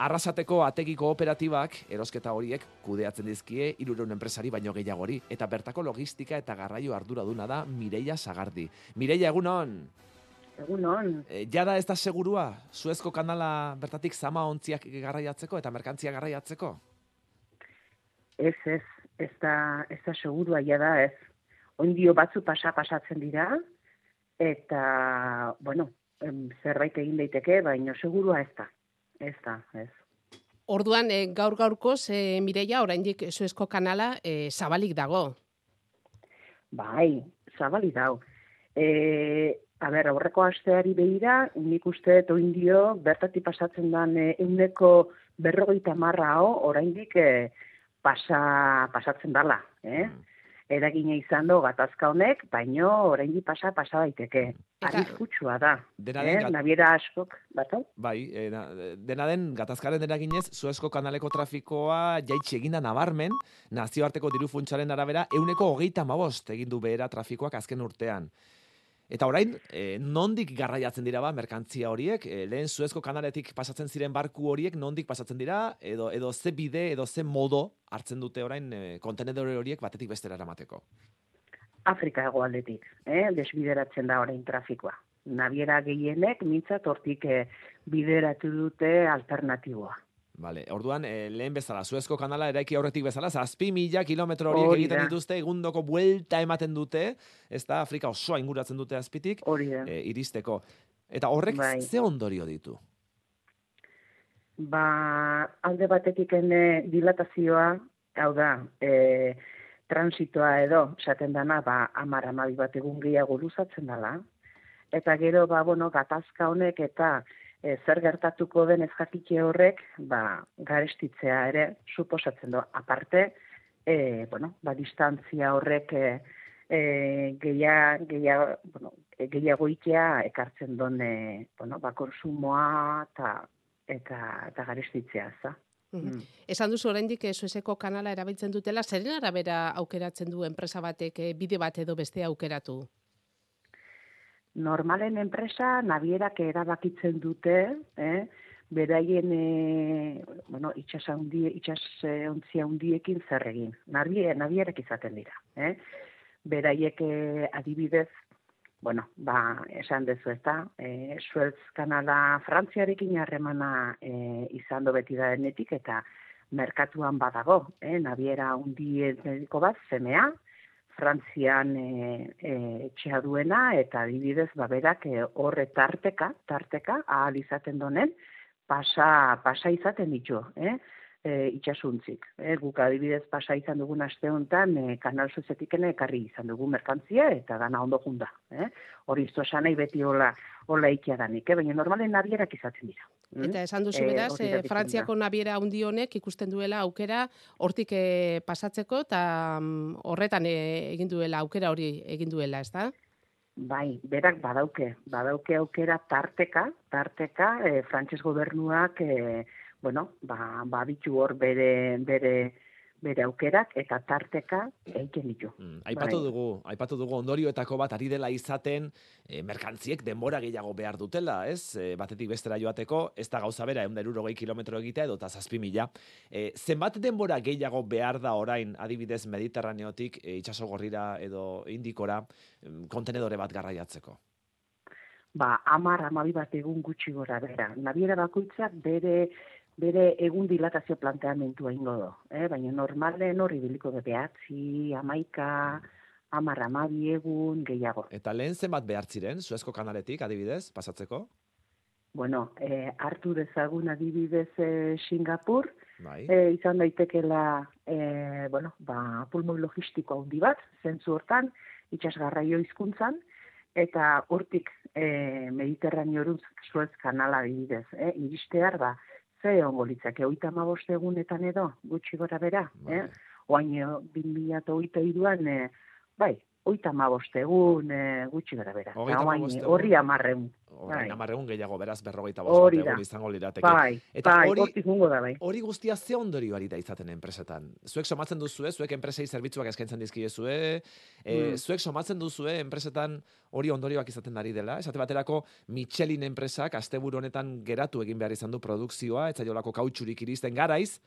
Arrasateko ategi kooperatibak erosketa horiek kudeatzen dizkie hirurehun enpresari baino gehiagori eta bertako logistika eta garraio arduraduna da Mireia Sagardi. Mireia egunon. Egunon. E, jada ez da segurua Suezko kanala bertatik zama ontziak garraiatzeko eta merkantzia garraiatzeko? Ez, ez, ez da, ez da segurua jada ez. Ondio batzu pasa pasatzen dira eta, bueno, zerbait egin daiteke, baina segurua ez da. Ez da, ez. Orduan, e, gaur gaurkoz, e, Mireia, oraindik Suezko kanala e, zabalik dago. Bai, zabalik dago. E, A ber, aurreko asteari behira, nik uste eto indio, bertati pasatzen dan e, euneko berrogeita marra ho, oraindik e, pasa, pasatzen dala. Eh? Mm. Eragina izan do gatazka honek, baino oraindik pasa pasa daiteke. Arriskutsua da. Dena den, eh? Nabiera askok, batau? Bai, e, dena den gatazkaren eraginez, Suezko kanaleko trafikoa jaitsi eginda nabarmen, nazioarteko diru funtsaren arabera, euneko hogeita mabost egindu behera trafikoak azken urtean. Eta orain, e, nondik garraiatzen dira ba, merkantzia horiek, e, lehen Suezko kanaletik pasatzen ziren barku horiek, nondik pasatzen dira, edo, edo ze bide, edo ze modo hartzen dute orain e, kontenedore horiek batetik bestera eramateko? Afrika egoaldetik, eh? desbideratzen da orain trafikoa. Nabiera gehienek, mintzat hortik e, bideratu dute alternatiboa. Vale, orduan, e, lehen bezala, Suezko kanala eraiki aurretik bezala, zazpi mila kilometro horiek egiten dituzte, egundoko buelta ematen dute, ez da, Afrika osoa inguratzen dute azpitik, e, iristeko. Eta horrek bai. ze ondorio ditu? Ba, alde batetik ene dilatazioa, hau da, e, transitoa edo, esaten dana, ba, amar amabi bat egun gehiago luzatzen dela, eta gero, ba, bueno, gatazka honek eta e, zer gertatuko den ez horrek, ba, garestitzea ere, suposatzen du. Aparte, e, bueno, ba, distantzia horrek e, e, geia, geia, bueno, gehiago ikea ekartzen duen, e, bueno, ba, konsumoa eta, eta, eta garestitzea, za. Mm. Esan duzu oraindik Suezeko kanala erabiltzen dutela, zeren arabera aukeratzen du enpresa batek bide bat edo beste aukeratu? Normalen enpresa nabierak erabakitzen dute, eh? beraien e, bueno, itxas handi, itxas ontzia hundiekin zer egin. Nabie, nabierak izaten dira. Eh? Beraiek e, adibidez, bueno, ba, esan dezu ez da, e, Suez kanala frantziarekin harremana e, izan do beti da denetik, eta merkatuan badago, eh? nabiera hundietiko bat, zemea, Frantzian e, e, duena eta adibidez baberak e, horre tarteka, tarteka, ahal izaten donen, pasa, pasa izaten ditu, eh? e, itxasuntzik. E, guk adibidez pasa izan dugun aste honetan e, kanal zuzetikene ekarri izan dugu merkantzia eta dana ondo junda. Eh? Hori izto esan nahi beti hola, hola ikia danik, eh? baina normalen nabierak izaten dira. Mm? Eta esan duzu e, beraz, e, Frantziako nabiera handi honek ikusten duela aukera hortik e, pasatzeko eta mm, horretan e, egin duela aukera hori egin duela, ez? Bai, berak badauke, badauke aukera tarteka, tarteka, e, frantses gobernuak e, bueno, ba, ba hor bere, bere, bere aukerak eta tarteka egiten ditu. Mm, aipatu bai. dugu, aipatu dugu ondorioetako bat ari dela izaten e, merkantziek denbora gehiago behar dutela, ez? E, batetik bestera joateko, ez da gauza bera, egun deruro kilometro egitea edo tazazpi mila. E, zenbat denbora gehiago behar da orain adibidez mediterraneotik e, itxaso gorrira edo indikora kontenedore bat garraiatzeko? Ba, amar, amabi bat egun gutxi gora bera. Nabiera bakoitzak bere bere egun dilatazio planteamentua ingo do. Eh? Baina normalen horri biliko de behatzi, amaika, amarra amabi egun, gehiago. Eta lehen zenbat behartziren, Suezko kanaletik, adibidez, pasatzeko? Bueno, eh, hartu dezagun adibidez eh, Singapur, bai. eh, izan daitekela eh, bueno, ba, pulmoi logistiko handi bat, zentzu hortan, itxasgarraio hizkuntzan eta hortik eh, Mediterraneo oruz Suez kanala adibidez, eh, iristear ba, ze ongo litzake, oita egunetan edo, gutxi gora bera, bai. eh? Oain, bin an eh, bai, oita ma bostegun, e, gutxi gara bera. Horri amarreun. Horri bai. amarreun gehiago, beraz, berrogeita bostegun izango lirateke. Bai, Eta bai, hori, da, bai. Hori guztia ze ondorio ari da izaten enpresetan? Zuek somatzen duzue, zuek enpresei zerbitzuak eskaintzen dizkiezue, e, mm. zuek somatzen duzue enpresetan hori ondorioak izaten ari dela. Esate baterako Michelin enpresak asteburu honetan geratu egin behar izan du produkzioa, ez jolako kautxurik iristen garaiz,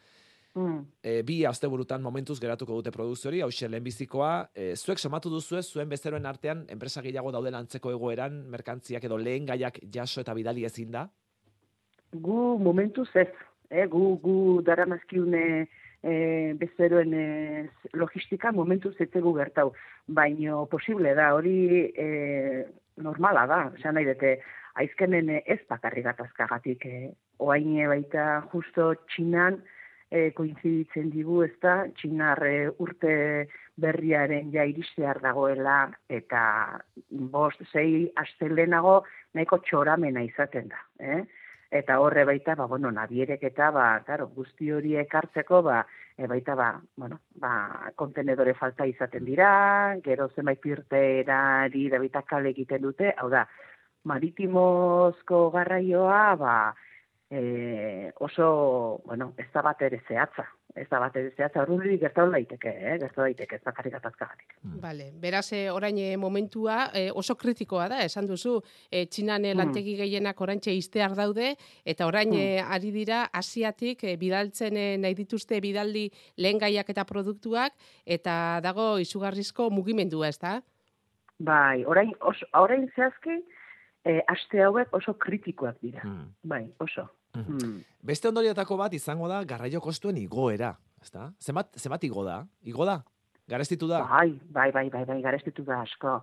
Mm. E, bi asteburutan momentuz geratuko dute produkziori, hau lehenbizikoa, e, zuek somatu duzu zuen bezeroen artean, enpresa gehiago dauden antzeko egoeran, merkantziak edo lehen gaiak jaso eta bidali ezin da? Gu momentuz ez, eh? gu, gu dara mazkiune e, bezeroen e, logistika momentuz ez egu gertau, baino posible da, hori e, normala da, esan nahi dute, aizkenen ez bakarri gatazkagatik, eh? oaine baita justo txinan, e, koinziditzen digu, ez da, txinarre urte berriaren ja iristear dagoela, eta bost, zei, astelenago nahiko txoramena izaten da. Eh? Eta horre baita, ba, bueno, nabierek eta, ba, claro, guzti hori ekartzeko, ba, e, baita, ba, bueno, ba, kontenedore falta izaten dira, gero zenbait pirteerari da baita kale egiten dute, hau da, maritimozko garraioa, ba, e, oso, bueno, ez da bat ere zehatza. Ez da bat ere zehatza, horri gertatu daiteke, eh? gertatu daiteke, ez bakarrik atazkagatik. Mm. Vale. Beraz, e, orain e, momentua oso kritikoa da, esan duzu, e, txinan mm. lantegi gehienak orantxe iztear daude, eta orain mm. ari dira asiatik e, bidaltzen nahi dituzte bidaldi lehen gaiak eta produktuak, eta dago izugarrizko mugimendua, ez da? Bai, orain, os, orain zehazki, e, aste hauek oso kritikoak dira. Mm. Bai, oso. Mm. Beste ondoriatako bat izango da garraio kostuen igoera, ezta? Zenbat zenbat igo da? Igo da? Garestitu da? Bai, bai, bai, bai, bai, garestitu da asko.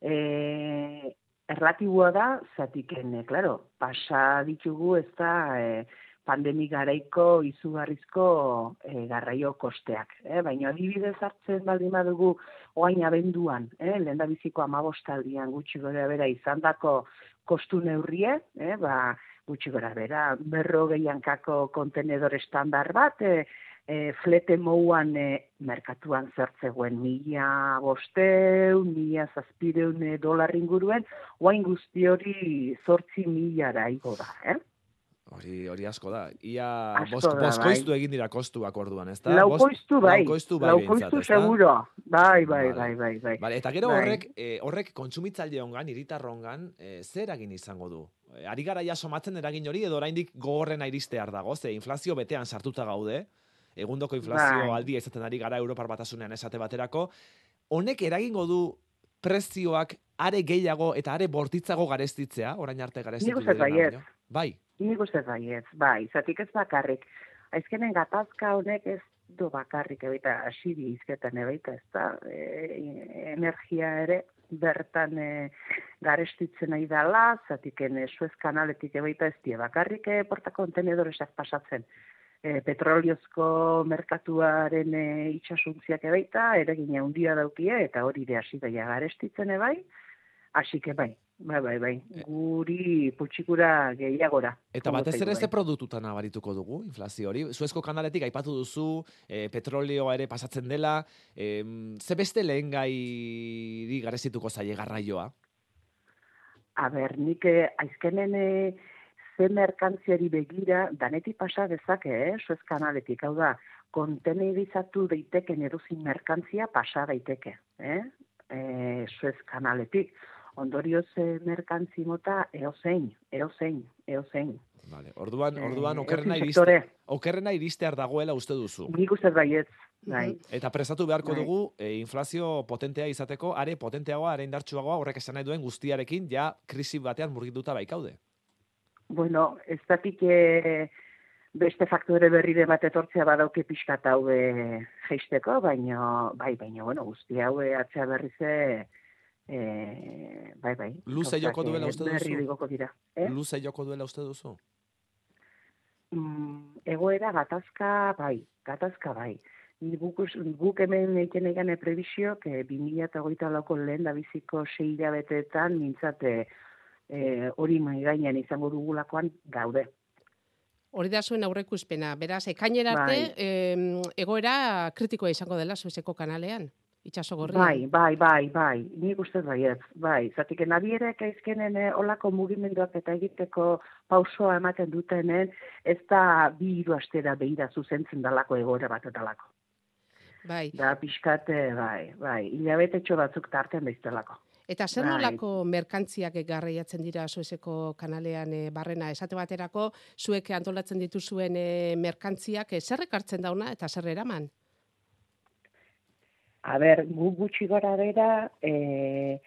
Eh, erlatiboa da, zatiken, eh, claro, pasa ditugu ez da eh, pandemi garaiko izugarrizko eh, garraio kosteak. Eh? Baina adibidez hartzen baldin badugu oain abenduan, eh? lehen da biziko amabostaldian gutxi gara bera izandako kostu neurrie, eh? ba, gutxi gora bera, berro gehiankako kontenedor estandar bat, e, e, flete mouan e, merkatuan zertzegoen mila bosteu, mila zazpireun e, dolar inguruen, oain guzti hori zortzi mila da da, eh? Hori, hori asko da. Ia asko bai. egin dira kostuak orduan, ez da? Laukoiztu bai. Laukoiztu bai. Laukoiztu seguro. Bai, bai, bai, bai, bai. Vale, eta gero bai. horrek, eh, horrek kontsumitzaile ongan, iritarrongan, eh, zer eragin izango du? Ari gara ja somatzen eragin hori, edo oraindik gogorrena iristear dago, ze inflazio betean sartuta gaude, egundoko inflazio bai. aldi ezaten ari gara Europar batasunean esate baterako, honek eragingo du prezioak are gehiago eta are bortitzago garestitzea, orain arte garestitu dira. Bai. Nik uste bai ez, bai, zatik ez bakarrik. Aizkenen gatazka honek ez du bakarrik ebita asiri izketan ebaita ez da, e, energia ere bertan e, garestitzen nahi dala, zatiken e, suez kanaletik ebaita ez die bakarrik e, porta kontenedoresak pasatzen. E, petroliozko merkatuaren e, itxasuntziak ebaita, ere gine handia daukie, eta hori de hasi daia garestitzen ebai, hasi bai, Bai, bai, bai. Eh. Guri putxikura gehiagora. Eta batez ere ze produktuta nabarituko dugu, inflazio hori. Zuezko kanaletik aipatu duzu, e, petrolioa ere pasatzen dela, e, ze beste lehen gai garezituko zaie garraioa? A ber, nik eh, aizkenen ze merkantziari begira, danetik pasa dezake, eh, Suez kanaletik, hau da, konteneirizatu daiteken eruzin merkantzia pasa daiteke, eh? E, Suez kanaletik ondorioz e, merkantzi mota eozein, eozein, eozein. Vale. Orduan, eh, orduan okerrena iriste, okerrena iristear dagoela uste duzu. Nik uste baiet, bai. Eta presatu beharko bai. dugu e, inflazio potentea izateko, are potenteagoa, are indartsuagoa, horrek esan nahi duen guztiarekin, ja krisi batean murgituta baikaude. Bueno, ez datik e, beste faktore berri de bat etortzea badauke pixkat hau geisteko, baina, bai, baina, bueno, guzti hau atzea berri ze, E, bai, bai. Luze joko duela uste duzu? Dira. Eh? Luze joko duela uste duzu? Mm, egoera gatazka bai, gatazka bai. Guk, guk hemen eiken egan prebizio, que 2008 lauko lehen da biziko seila betetan, mintzate e, hori maigainan izango dugulakoan gaude. Hori da zuen izpena. Beraz, ekainera arte, bai. egoera kritikoa izango dela zuezeko kanalean. Itxaso gorrian. Bai, bai, bai, bai, nik uste bai ez, bai, zatik nabierek aizkenen eh, olako mugimenduak eta egiteko pausoa ematen dutenen, ez da bi hiru astera behira zuzentzen dalako egoera bat dalako. Bai. Da pixkate, bai, bai, hilabete batzuk tarten behiztelako. Eta zer Bai. nolako merkantziak garraiatzen dira Suezeko kanalean e, barrena esate baterako zuek antolatzen dituzuen e, merkantziak e, zer ekartzen dauna eta zer eraman? A ber, gu gutxi gora bera, e,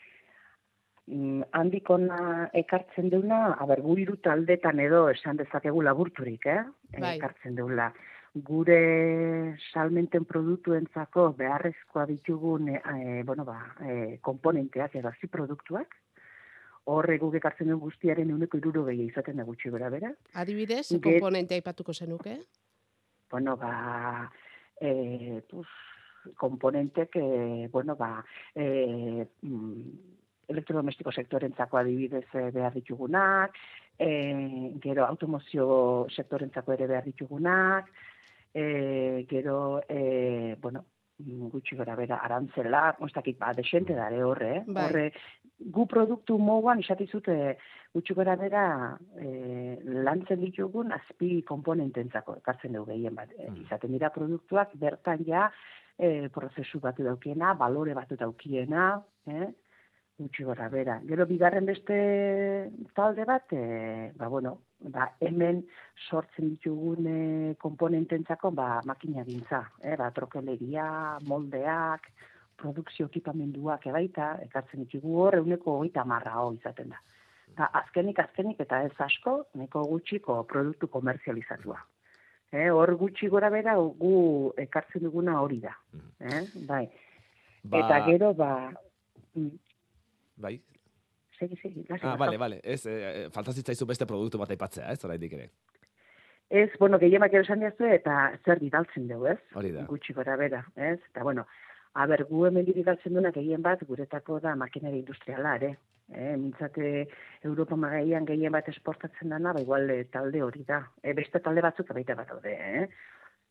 mm, handikona ekartzen duna, a ber, gu hiru taldetan edo esan dezakegu laburturik, eh? Bai. Ekartzen dula. Gure salmenten produktuentzako beharrezkoa ditugun e, bueno, ba, e, komponenteak edo azi produktuak, horre guk ekartzen duen guztiaren euneko iruro izaten da gutxi gora bera. Adibidez, Ge- komponente aipatuko zenuke? bueno, ba, e, pues, komponentek, e, bueno, ba, e, mm, elektrodomestiko sektorentzako adibidez e, behar ditugunak, e, gero automozio sektorentzako ere behar ditugunak, e, gero, e, bueno, mm, gutxi gara bera, arantzela, mostakit, ba, desente dare horre, eh? Bai. horre, gu produktu moguan isatizute gutxi gara bera e, lantzen ditugun azpi komponententzako ekartzen dugu gehien bat. E, izaten dira produktuak bertan ja e, prozesu batu daukiena, balore batu daukiena, eh? gutxi gora bera. Gero bigarren beste talde bat, e, ba bueno, ba hemen sortzen ditugun e, komponententzako ba makina gintza, eh? ba trokeleria, moldeak, produkzio ekipamenduak ebaita, ekartzen ditugu hor, euneko hogeita marra ho izaten da. Eta azkenik, azkenik, eta ez asko, neko gutxiko produktu komerzializatua. Eh, hor gutxi gora bera gu ekartzen duguna hori da. Eh? Bai. Ba, Eta gero, ba... mm, Bai. Segi, segi, lasai, Ah, bale, bale. Ez, eh, falta zitzaizu beste produktu bat aipatzea, ez, oraindik ere. Ez, bueno, gehienak gero esan diazu eta zer bidaltzen dugu, ez? Hori da. Gutxi gora bera, ez? Eta, bueno, a ber, gu hemen bidaltzen duena gehien bat guretako da makinari industriala, ere. Eh, mintzate Europa magaian gehien bat esportatzen dana, ba igual eh, talde hori da. E, beste talde batzuk baita bat daude, eh?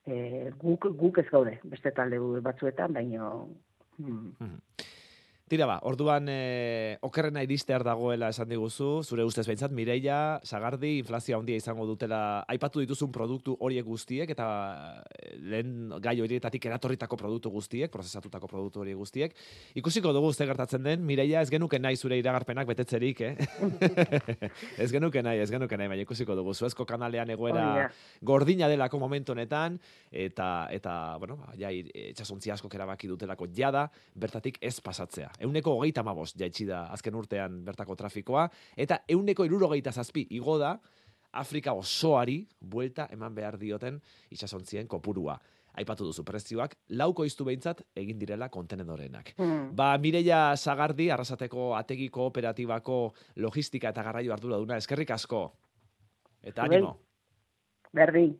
E, guk, guk ez gaude, beste talde batzuetan, baino... Hmm. Tira ba, orduan eh, okerrena iristear dagoela esan diguzu, zure ustez behintzat, Mireia, Sagardi, inflazio handia izango dutela, aipatu dituzun produktu horiek guztiek, eta eh, lehen gai horietatik eratorritako produktu guztiek, prozesatutako produktu horiek guztiek. Ikusiko dugu ze gertatzen den, Mireia, ez genuke nahi zure iragarpenak betetzerik, eh? ez genuke nahi, ez genuke nahi, baina ikusiko dugu. Zuezko kanalean egoera gordina delako momentu honetan, eta, eta bueno, ba, ja, itxasontzi askok erabaki dutelako jada, bertatik ez pasatzea. Euneko hogeita mabost jaitsi da azken urtean bertako trafikoa, eta euneko irurogeita zazpi igo da Afrika osoari buelta eman behar dioten itxasontzien kopurua. Aipatu duzu prezioak, lauko iztu behintzat egin direla kontenedorenak. Hmm. Ba, Mireia Sagardi, arrasateko ategi kooperatibako logistika eta garraio arduraduna, eskerrik asko. Eta animo. Berdin.